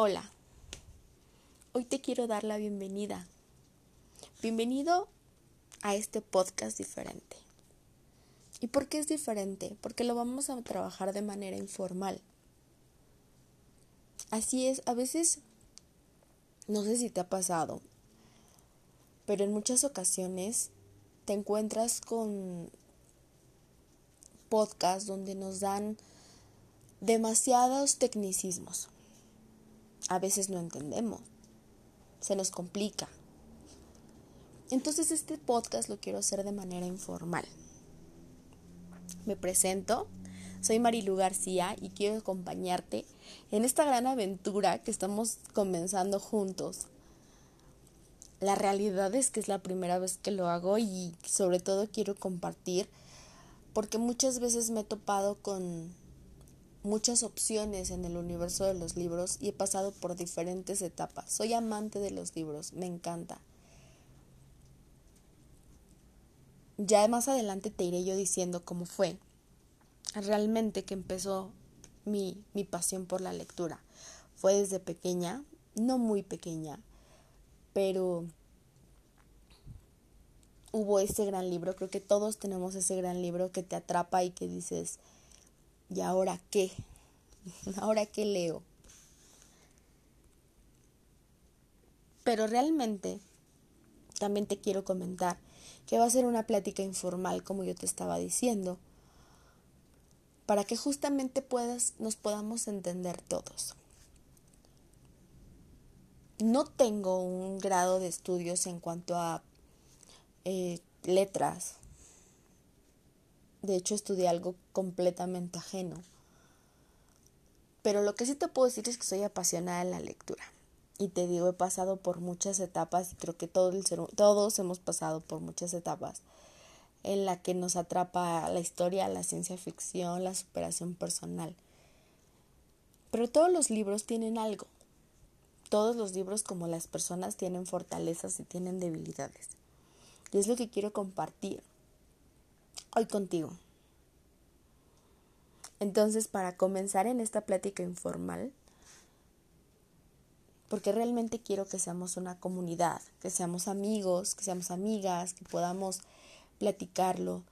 Hola, hoy te quiero dar la bienvenida. Bienvenido a este podcast diferente. ¿Y por qué es diferente? Porque lo vamos a trabajar de manera informal. Así es, a veces, no sé si te ha pasado, pero en muchas ocasiones te encuentras con podcasts donde nos dan demasiados tecnicismos a veces no entendemos, se nos complica. Entonces este podcast lo quiero hacer de manera informal. Me presento, soy Marilu García y quiero acompañarte en esta gran aventura que estamos comenzando juntos. La realidad es que es la primera vez que lo hago y sobre todo quiero compartir porque muchas veces me he topado con muchas opciones en el universo de los libros y he pasado por diferentes etapas. Soy amante de los libros, me encanta. Ya más adelante te iré yo diciendo cómo fue realmente que empezó mi, mi pasión por la lectura. Fue desde pequeña, no muy pequeña, pero hubo ese gran libro, creo que todos tenemos ese gran libro que te atrapa y que dices, ¿Y ahora qué? ¿Ahora qué leo? Pero realmente también te quiero comentar que va a ser una plática informal, como yo te estaba diciendo, para que justamente puedas, nos podamos entender todos. No tengo un grado de estudios en cuanto a eh, letras, de hecho, estudié algo completamente ajeno. Pero lo que sí te puedo decir es que soy apasionada en la lectura. Y te digo, he pasado por muchas etapas y creo que todo el todos hemos pasado por muchas etapas en la que nos atrapa la historia, la ciencia ficción, la superación personal. Pero todos los libros tienen algo. Todos los libros, como las personas, tienen fortalezas y tienen debilidades. Y es lo que quiero compartir hoy contigo. Entonces, para comenzar en esta plática informal, porque realmente quiero que seamos una comunidad, que seamos amigos, que seamos amigas, que podamos platicarlo.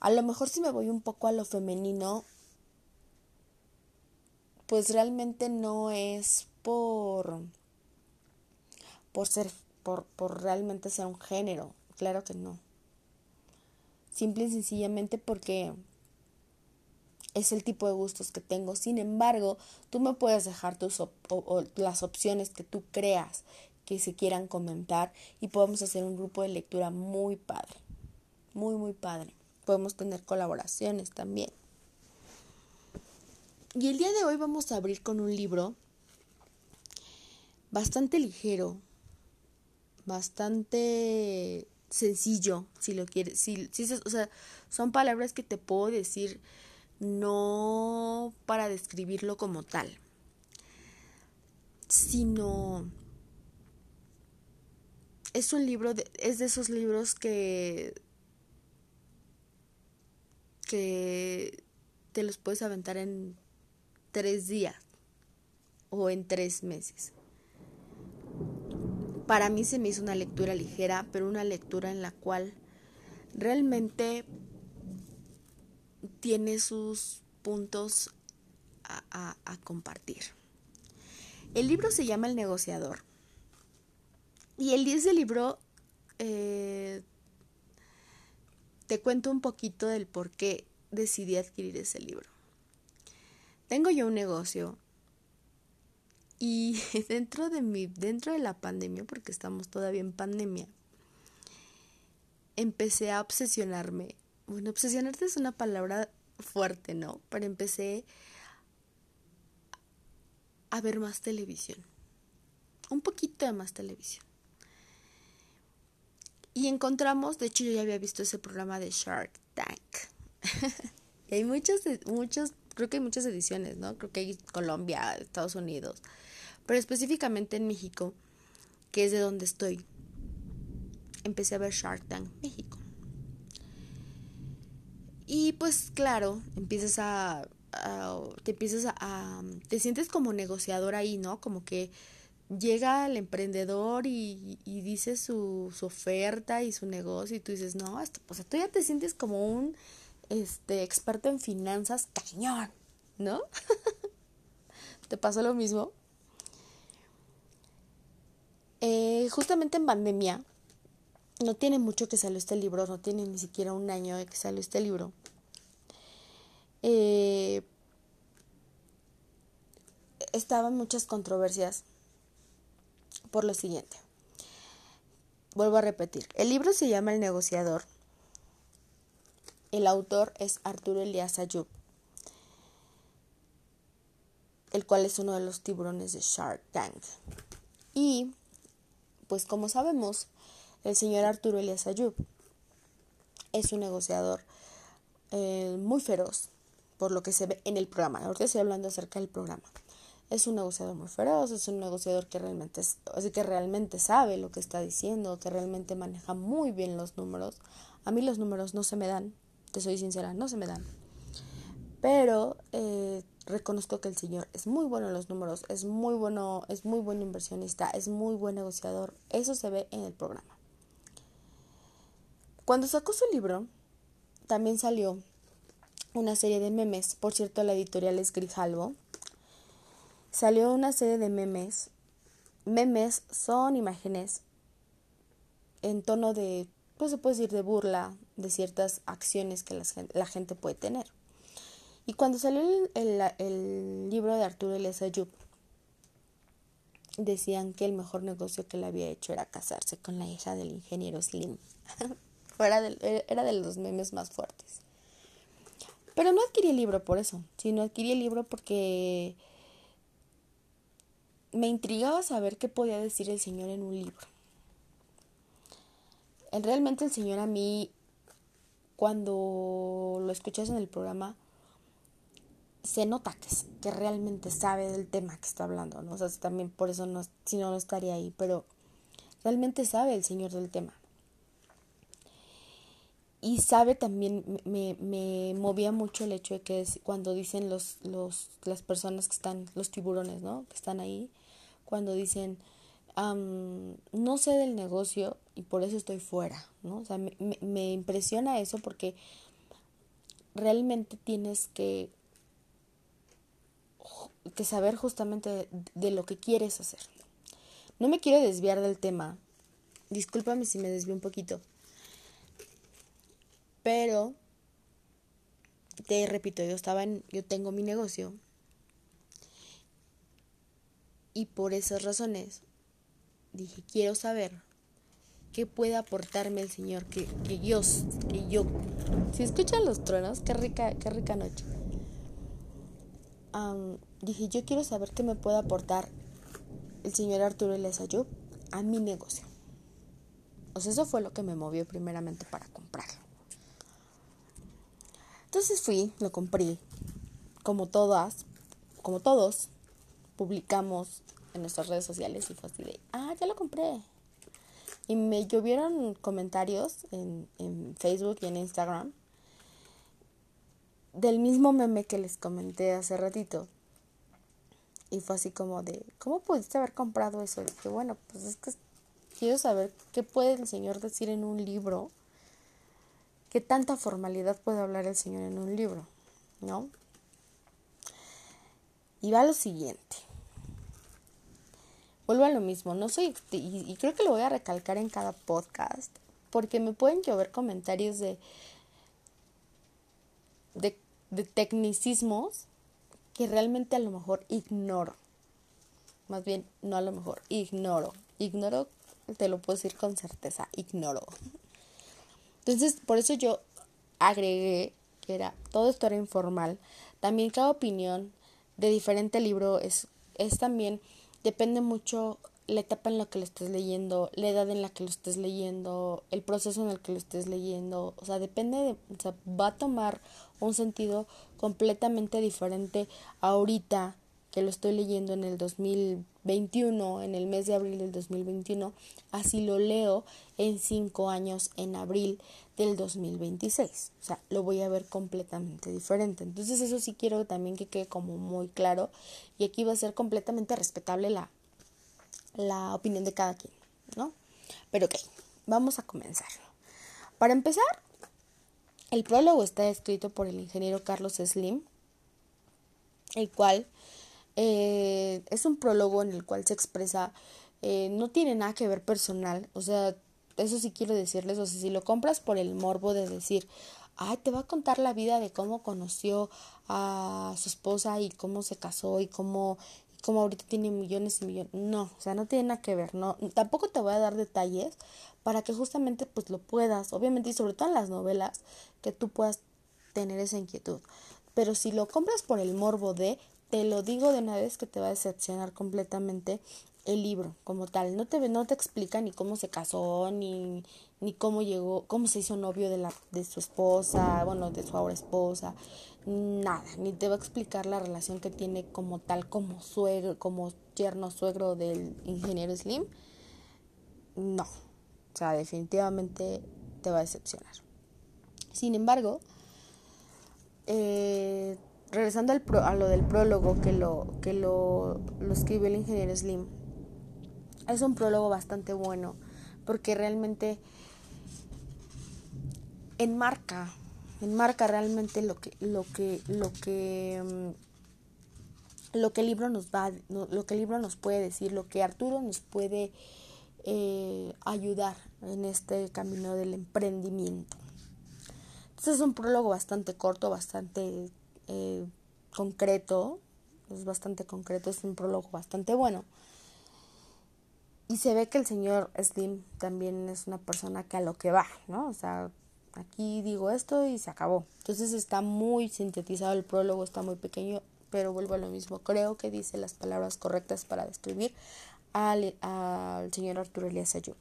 A lo mejor si me voy un poco a lo femenino, pues realmente no es por por ser por, por realmente ser un género, claro que no. Simple y sencillamente porque es el tipo de gustos que tengo. Sin embargo, tú me puedes dejar tus las opciones que tú creas que se quieran comentar y podemos hacer un grupo de lectura muy padre. Muy, muy padre. Podemos tener colaboraciones también. Y el día de hoy vamos a abrir con un libro bastante ligero, bastante sencillo, si lo quieres, si, si, o sea, son palabras que te puedo decir no para describirlo como tal, sino es un libro, de, es de esos libros que que te los puedes aventar en tres días o en tres meses para mí se me hizo una lectura ligera, pero una lectura en la cual realmente tiene sus puntos a, compartir. El libro se llama El negociador. Y el 10 del libro eh, te cuento un poquito del por qué decidí adquirir ese libro. Tengo yo un negocio y dentro de mi, dentro de la pandemia, porque estamos todavía en pandemia, empecé a obsesionarme. Bueno, obsesionarte es una palabra fuerte, ¿no? Pero empecé a ver más televisión. Un poquito de más televisión. Y encontramos, de hecho yo ya había visto ese programa de Shark Tank. y hay muchos, muchos, creo que hay muchas ediciones, ¿no? Creo que hay Colombia, Estados Unidos pero específicamente en México, que es de donde estoy, empecé a ver Shark Tank México. Y pues claro, empiezas a, te empiezas a, te sientes como negociador ahí, ¿no? Como que llega el emprendedor y, y dice su, su, oferta y su negocio y tú dices, no, esto, pues tú ya te sientes como un este, experto en finanzas cañón, ¿no? ¿Te pasó lo mismo? Eh, justamente en pandemia, no tiene mucho que salió este libro, no tiene ni siquiera un año de que salió este libro. Eh, estaban muchas controversias por lo siguiente. Vuelvo a repetir, el libro se llama El negociador. El autor es Arturo Elias Ayub, el cual es uno de los tiburones de Shark Tank. Y, pues como sabemos, el señor Arturo Elias Ayub es un negociador eh, muy feroz, por lo que se ve en el programa. Ahorita estoy hablando acerca del programa. Es un negociador muy feroz, es un negociador que realmente, que realmente sabe lo que está diciendo, que realmente maneja muy bien los números. A mí los números no se me dan, te soy sincera, no se me dan. Pero eh, reconozco que el señor es muy bueno en los números, es muy bueno, es muy buen inversionista, es muy buen negociador. Eso se ve en el programa. Cuando sacó su libro, también salió una serie de memes. Por cierto, la editorial es Grijalvo. Salió una serie de memes. Memes son imágenes en tono de, pues se puede decir, de burla de ciertas acciones que la gente puede tener. Y cuando salió el, libro de Arturo Elias Ayub, decían que el mejor negocio que le había hecho era casarse con la hija del ingeniero Slim. Era de, era de los memes más fuertes. Pero no adquirí el libro por eso, sino adquirí el libro porque me intrigaba saber qué podía decir el Señor en un libro. Realmente el Señor a mí, cuando lo escuchas en el programa, se nota que, que realmente sabe del tema que está hablando, ¿no? O sea, también por eso no, si no, no estaría ahí, pero realmente sabe el Señor del tema y sabe también, me, me movía mucho el hecho de que cuando dicen los, los, las personas que están, los tiburones, ¿no? Que están ahí, cuando dicen, no sé del negocio y por eso estoy fuera, ¿no? O sea, me, me impresiona eso porque realmente tienes que, que saber justamente de, de lo que quieres hacer. No me quiero desviar del tema. Discúlpame si me desvío un poquito. Pero, te repito, yo estaba en, yo tengo mi negocio. Y por esas razones dije, quiero saber qué puede aportarme el Señor, que, que Dios, que yo. Si escuchan los truenos, qué rica, qué rica noche. Dije, yo quiero saber qué me puede aportar el señor Arturo Ayub a mi negocio. O eso fue lo que me movió primeramente para comprarlo. Entonces fui, lo compré. Como todas, como todos, publicamos en nuestras redes sociales y fue así de, ah, ya lo compré. Y me llovieron comentarios en, en Facebook y en Instagram del mismo meme que les comenté hace ratito. Y fue así como de, ¿cómo pudiste haber comprado eso? Y dije, bueno, pues es que quiero saber qué puede el Señor decir en un libro ¿Qué tanta formalidad puede hablar el Señor en un libro? ¿No? Y va lo siguiente. Vuelvo a lo mismo, no soy, y, creo que lo voy a recalcar en cada podcast, porque me pueden llover comentarios de, de, de tecnicismos que realmente a lo mejor ignoro. Más bien, no a lo mejor, ignoro. Ignoro, te lo puedo decir con certeza, ignoro. Entonces, por eso yo agregué que era, todo esto era informal. También cada opinión de diferente libro es, es también, depende mucho la etapa en la que lo estés leyendo, la edad en la que lo estés leyendo, el proceso en el que lo estés leyendo, o sea, depende de, o sea, va a tomar un sentido completamente diferente ahorita que lo estoy leyendo en el 2021, en el mes de abril del 2021, así lo leo en cinco años en abril del 2026. O sea, lo voy a ver completamente diferente. Entonces eso sí quiero también que quede como muy claro y aquí va a ser completamente respetable la, la opinión de cada quien, ¿no? Pero ok, vamos a comenzar. Para empezar, el prólogo está escrito por el ingeniero Carlos Slim, el cual eh, es un prólogo en el cual se expresa, eh, no tiene nada que ver personal, o sea, eso sí quiero decirles, o sea, si lo compras por el morbo de decir, ay, te va a contar la vida de cómo conoció a su esposa y cómo se casó y cómo, y cómo ahorita tiene millones y millones. No, o sea, no tiene nada que ver, no, tampoco te voy a dar detalles para que justamente pues lo puedas, obviamente y sobre todo en las novelas, que tú puedas tener esa inquietud. Pero si lo compras por el morbo de, te lo digo de una vez que te va a decepcionar completamente el libro como tal. No te, no te explica ni cómo se casó, ni, ni cómo llegó, cómo se hizo novio de, la, de su esposa, bueno, de su ahora esposa, nada. Ni te va a explicar la relación que tiene como tal, como suegro, como yerno suegro del ingeniero Slim. No. O sea, definitivamente te va a decepcionar. Sin embargo, eh, regresando al a lo del prólogo que lo, que lo, lo escribió el ingeniero Slim, es un prólogo bastante bueno porque realmente enmarca, enmarca realmente lo que, lo que, lo que, mm, lo que el libro nos va, lo que el libro nos puede decir, lo que Arturo nos puede eh, ayudar en este camino del emprendimiento. Entonces es un prólogo bastante corto, bastante eh, concreto, es bastante concreto, es un prólogo bastante bueno. Y se ve que el señor Slim también es una persona que a lo que va, ¿no? O sea, aquí digo esto y se acabó. Entonces está muy sintetizado el prólogo, está muy pequeño, pero vuelvo a lo mismo. Creo que dice las palabras correctas para describir al, señor Arturo Elías Ayú.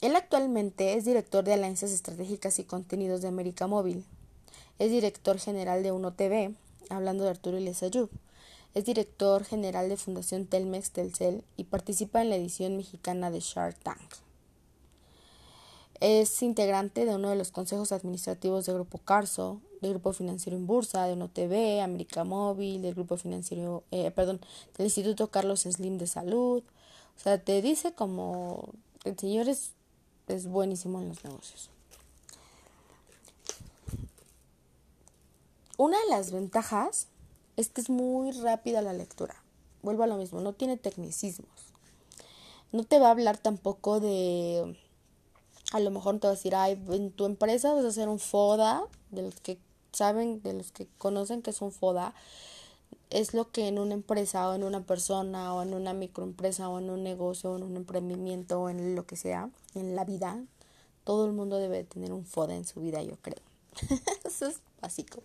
Él actualmente es director de Alianzas Estratégicas y Contenidos de América Móvil. Es director general de Uno TV, hablando de Arturo Elías Ayú. Es director general de Fundación Telmex Telcel y participa en la edición mexicana de Shark Tank. Es integrante de uno de los consejos administrativos del Grupo Carso, del Grupo Financiero en Bursa, de TV, América Móvil, del Grupo Financiero, eh, perdón, del Instituto Carlos Slim de Salud. O sea, te dice como el señor es, es buenísimo en los negocios. Una de las ventajas es que es muy rápida la lectura. Vuelvo a lo mismo, no tiene tecnicismos. No te va a hablar tampoco de, a lo mejor te va a decir, ay, en tu empresa vas a hacer un FODA, de los que saben, de los que conocen que es un FODA, es lo que en una empresa o en una persona o en una microempresa o en un negocio o en un emprendimiento o en lo que sea, en la vida, todo el mundo debe tener un FODA en su vida, yo creo. Eso es básico.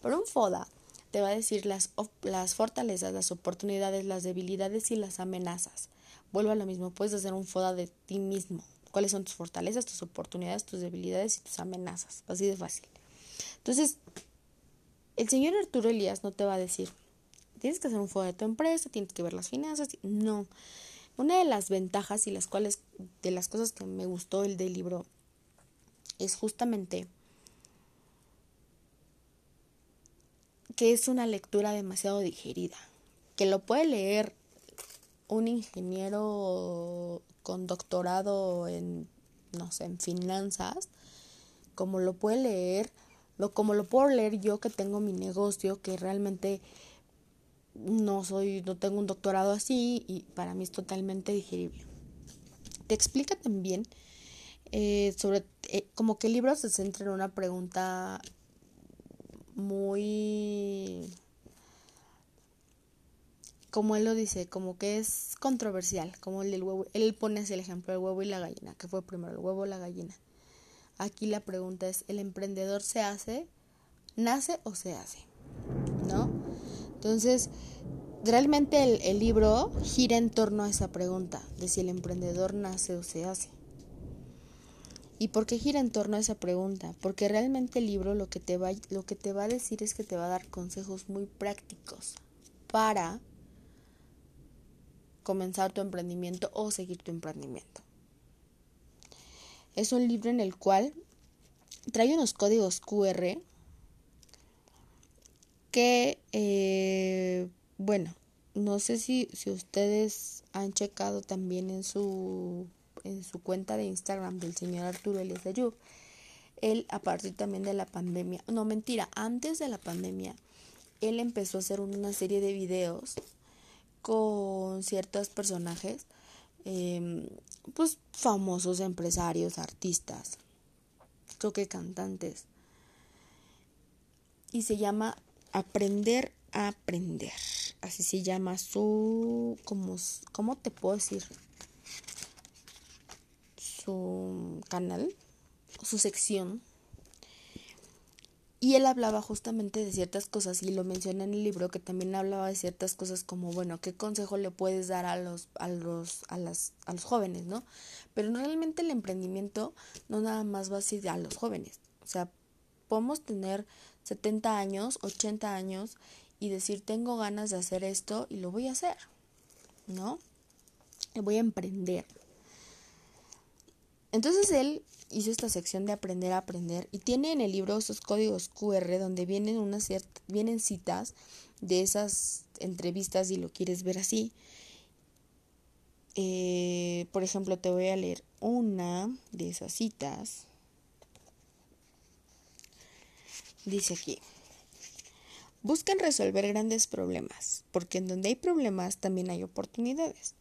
Pero un FODA te va a decir las, las fortalezas, las oportunidades, las debilidades y las amenazas. Vuelvo a lo mismo, puedes hacer un FODA de ti mismo. ¿Cuáles son tus fortalezas, tus oportunidades, tus debilidades y tus amenazas? Así de fácil. Entonces, el señor Arturo Elías no te va a decir, tienes que hacer un FODA de tu empresa, tienes que ver las finanzas. No. Una de las ventajas y las cuales, de las cosas que me gustó el del libro, es justamente que es una lectura demasiado digerida, que lo puede leer un ingeniero con doctorado en, no sé, en finanzas, como lo puede leer, lo, como lo puedo leer yo que tengo mi negocio, que realmente no soy, no tengo un doctorado así y para mí es totalmente digerible. Te explica también eh, sobre, eh, como que el libro se centra en una pregunta muy como él lo dice, como que es controversial, como el del huevo. Él pone el ejemplo del huevo y la gallina, que fue primero el huevo o la gallina. Aquí la pregunta es, ¿el emprendedor se hace, nace o se hace? ¿No? Entonces, realmente el, el libro gira en torno a esa pregunta, de si el emprendedor nace o se hace. ¿Y por qué gira en torno a esa pregunta? Porque realmente el libro lo que te va, lo que te va a decir es que te va a dar consejos muy prácticos para comenzar tu emprendimiento o seguir tu emprendimiento. Es un libro en el cual trae unos códigos QR que, eh, bueno, no sé si, si ustedes han checado también en su, en su cuenta de Instagram del señor Arturo Elias Ayub. Él, a partir también de la pandemia, no mentira, antes de la pandemia, él empezó a hacer una serie de videos con ciertos personajes, em, pues famosos empresarios, artistas, creo que cantantes. Y se llama Aprender a Aprender. Así se llama su, como, ¿cómo te puedo decir? Su canal, su sección y él hablaba justamente de ciertas cosas y lo menciona en el libro que también hablaba de ciertas cosas como, bueno, ¿qué consejo le puedes dar a los, a los, a las, a los jóvenes, no? Pero realmente el emprendimiento no nada más va así a los jóvenes. O sea, podemos tener 70 años, 80 años y decir, tengo ganas de hacer esto y lo voy a hacer, ¿no? Voy a emprender. Entonces él hizo esta sección de aprender a aprender y tiene en el libro esos códigos QR donde vienen unas vienen citas de esas entrevistas y lo quieres ver así. Eh, por ejemplo, te voy a leer una de esas citas. Dice aquí, buscan resolver grandes problemas, porque en donde hay problemas también hay oportunidades.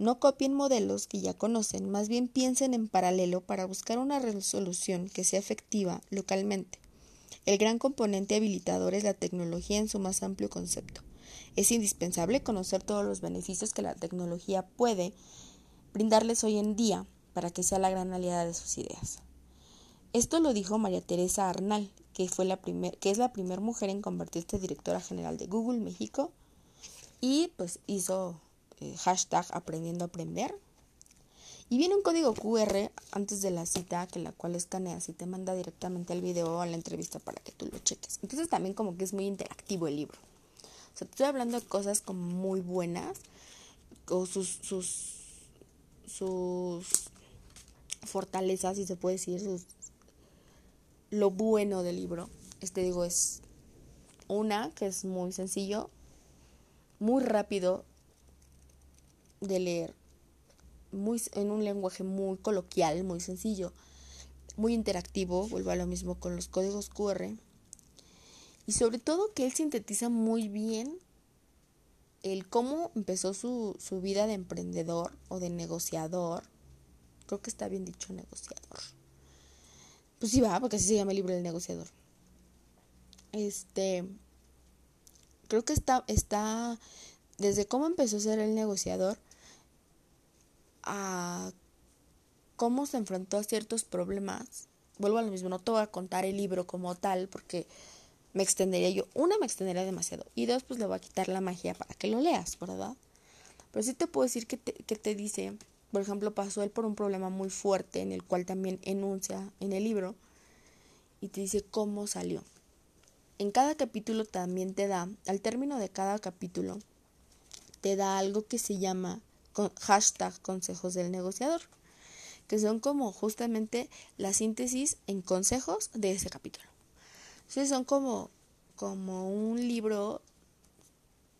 No copien modelos que ya conocen, más bien piensen en paralelo para buscar una resolución que sea efectiva localmente. El gran componente habilitador es la tecnología en su más amplio concepto. Es indispensable conocer todos los beneficios que la tecnología puede brindarles hoy en día para que sea la gran aliada de sus ideas. Esto lo dijo María Teresa Arnal, que, fue la primer, que es la primera mujer en convertirse directora general de Google México y pues hizo eh, hashtag aprendiendo a aprender. Y viene un código QR antes de la cita, que la cual escaneas y te manda directamente el video o la entrevista para que tú lo cheques. Entonces también como que es muy interactivo el libro. O sea, estoy hablando de cosas como muy buenas, o sus, sus, sus fortalezas, si se puede decir, lo bueno del libro. Este digo es una que es muy sencillo, muy rápido de leer muy, en un lenguaje muy coloquial, muy sencillo, muy interactivo, vuelvo a lo mismo con los códigos QR, y sobre todo que él sintetiza muy bien el cómo empezó su, su vida de emprendedor o de negociador, creo que está bien dicho negociador, pues sí va, porque así se llama el libro del negociador. Este, creo que está, está, desde cómo empezó a ser el negociador, a cómo se enfrentó a ciertos problemas. Vuelvo a lo mismo, no te voy a contar el libro como tal porque me extendería yo. Una, me extendería demasiado. Y dos, pues le voy a quitar la magia para que lo leas, ¿verdad? Pero sí te puedo decir que que te dice, por ejemplo, pasó él por un problema muy fuerte en el cual también enuncia en el libro y te dice cómo salió. En cada capítulo también te da, al término de cada capítulo, te da algo que se llama hashtag consejos del negociador, que son como justamente la síntesis en consejos de ese capítulo. Entonces son como, como un libro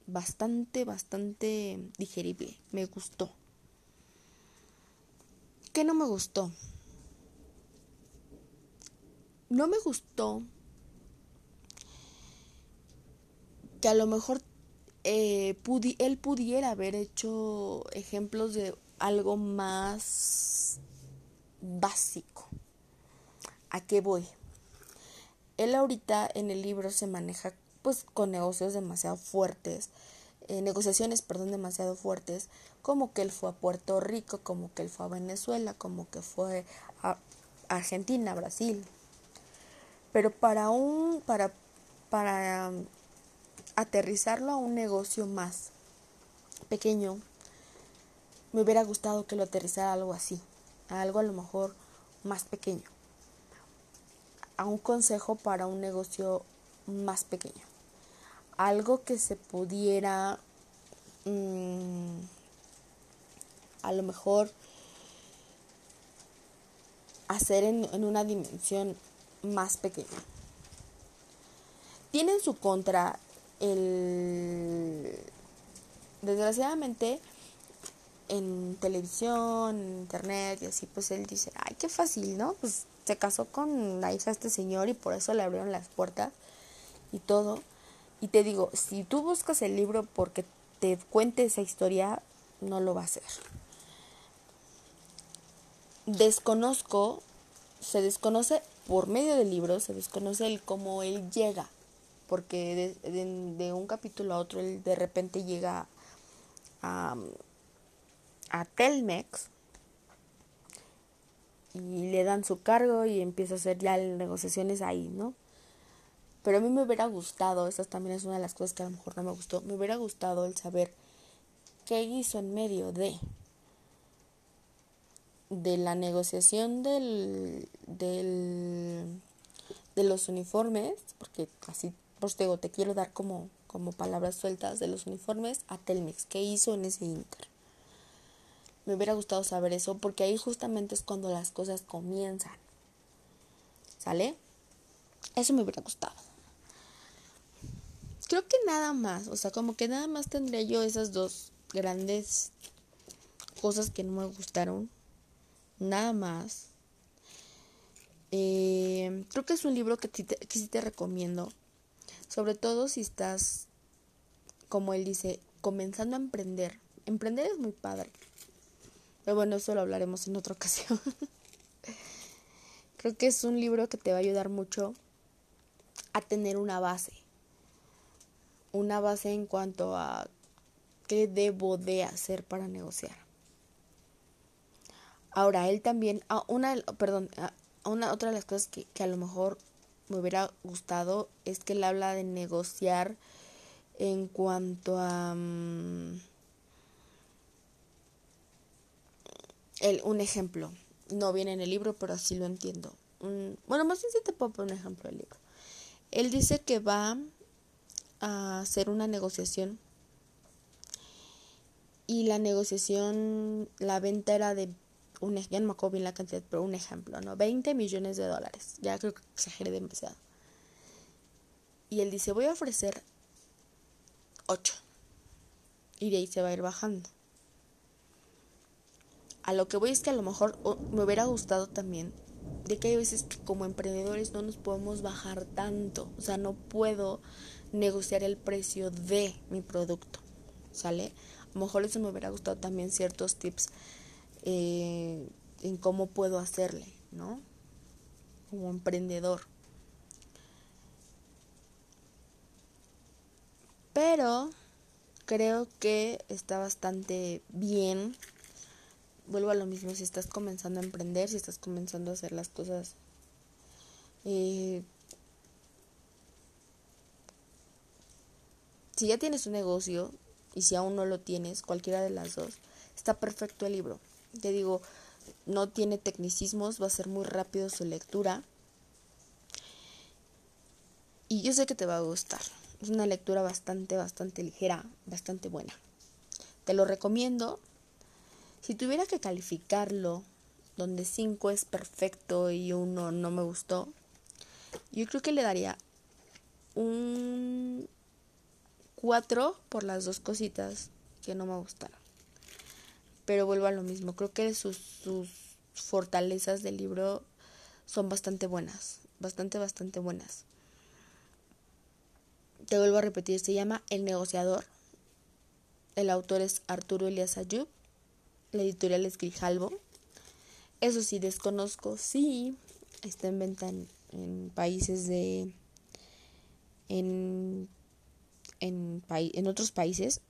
bastante, bastante digerible. Me gustó. ¿Qué no me gustó? No me gustó que a lo mejor eh, él pudiera haber hecho ejemplos de algo más básico. ¿A qué voy? Él ahorita en el libro se maneja pues con negocios demasiado fuertes, eh, negociaciones, perdón, demasiado fuertes, como que él fue a Puerto Rico, como que él fue a Venezuela, como que fue a Argentina, Brasil. Pero para un, para, para aterrizarlo a un negocio más pequeño, me hubiera gustado que lo aterrizara algo así, a algo a lo mejor más pequeño, a un consejo para un negocio más pequeño, algo que se pudiera mm, a lo mejor hacer en, una dimensión más pequeña. Tiene en su contra el... Desgraciadamente, en televisión, en internet y así, pues él dice, ay, qué fácil, ¿no? Pues se casó con la hija de este señor y por eso le abrieron las puertas y todo. Y te digo, si tú buscas el libro porque te cuente esa historia, no lo va a hacer. Desconozco, se desconoce por medio del libro, se desconoce el cómo él llega, porque de, un capítulo a otro él de repente llega a, a Telmex y le dan su cargo y empieza a hacer ya negociaciones ahí, ¿no? Pero a mí me hubiera gustado, esa también es una de las cosas que a lo mejor no me gustó, me hubiera gustado el saber qué hizo en medio de de la negociación del, del de los uniformes, porque así pues te digo, te quiero dar como, como palabras sueltas de los uniformes a Telmex, qué hizo en ese inter. Me hubiera gustado saber eso porque ahí justamente es cuando las cosas comienzan. ¿Sale? Eso me hubiera gustado. Creo que nada más, o sea, como que nada más tendría yo esas dos grandes cosas que no me gustaron. Nada más. Eh, creo que es un libro que, que sí te recomiendo. Sobre todo si estás, como él dice, comenzando a emprender. Emprender es muy padre. Pero bueno, eso lo hablaremos en otra ocasión. Creo que es un libro que te va a ayudar mucho a tener una base una base en cuanto a qué debo de hacer para negociar. Ahora, él también, una, perdón, una otra de las cosas que, que a lo mejor me hubiera gustado es que él habla de negociar en cuanto a mm, el, un ejemplo. No viene en el libro, pero así lo entiendo. bueno, más bien si te puedo poner un ejemplo del libro. Él dice que va a hacer una negociación y la negociación, la venta era de un, ya no me acuerdo bien la cantidad, pero un ejemplo, ¿no? 20 millones de dólares. Ya creo que exageré demasiado. Y él dice, voy a ofrecer 8. Y de ahí se va a ir bajando. A lo que voy es que a lo mejor me hubiera gustado también de que hay veces que como emprendedores no nos podemos bajar tanto. O sea, no puedo negociar el precio de mi producto, ¿sale? A lo mejor eso me hubiera gustado también ciertos tips eh, en cómo puedo hacerle, ¿no? Como emprendedor. Pero creo que está bastante bien. Vuelvo a lo mismo, si estás comenzando a emprender, si estás comenzando a hacer las cosas eh, Si ya tienes un negocio y si aún no lo tienes, cualquiera de las dos, está perfecto el libro. Te digo, no tiene tecnicismos, va a ser muy rápido su lectura. Y yo sé que te va a gustar. Es una lectura bastante, bastante ligera, bastante buena. Te lo recomiendo. Si tuviera que calificarlo, donde 5 es perfecto y 1 no me gustó, yo creo que le daría un cuatro por las dos cositas que no me gustaron. Pero vuelvo a lo mismo, creo que sus, sus fortalezas del libro son bastante buenas, bastante, bastante buenas. Te vuelvo a repetir, se llama El negociador. El autor es Arturo Elias Ayub. La editorial es Grijalvo. Eso sí, desconozco. Sí, está en venta en, en países de... En en, en otros países.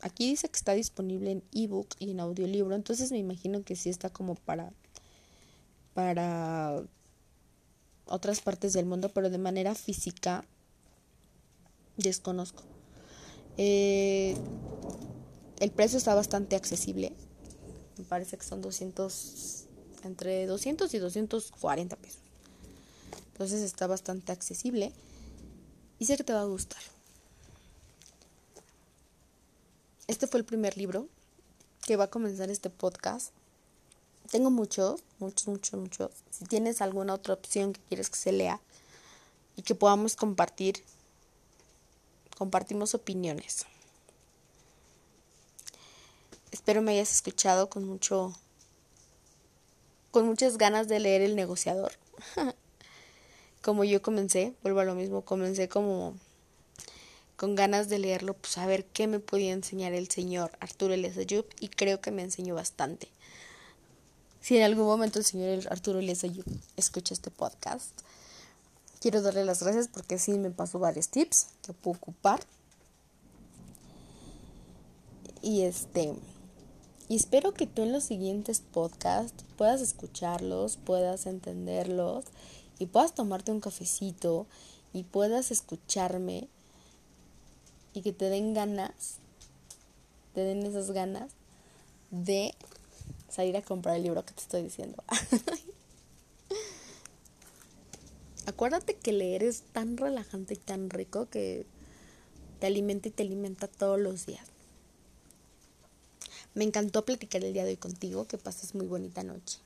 Aquí dice que está disponible en ebook y en audiolibro, entonces me imagino que sí está como para para otras partes del mundo, pero de manera física desconozco. Eh, el precio está bastante accesible. Me parece que son 200 entre 200 y 240 pesos. Entonces está bastante accesible y sé que te va a gustar. Este fue el primer libro que va a comenzar este podcast. Tengo muchos, muchos, muchos, muchos. Si tienes alguna otra opción que quieres que se lea y que podamos compartir, compartimos opiniones. Espero me hayas escuchado con mucho con muchas ganas de leer El negociador. como yo comencé, vuelvo a lo mismo, comencé como con ganas de leerlo, pues a ver qué me podía enseñar el señor Arturo Ayub y creo que me enseñó bastante. Si en algún momento el señor Arturo Elias Ayub escucha este podcast, quiero darle las gracias porque sí me pasó varios tips que puedo ocupar. Y este y espero que tú en los siguientes podcasts puedas escucharlos, puedas entenderlos y puedas tomarte un cafecito y puedas escucharme y que te den ganas, te den esas ganas de salir a comprar el libro que te estoy diciendo. Acuérdate que leer es tan relajante y tan rico que te alimenta y te alimenta todos los días. Me encantó platicar el día de hoy contigo. Que pases muy bonita noche.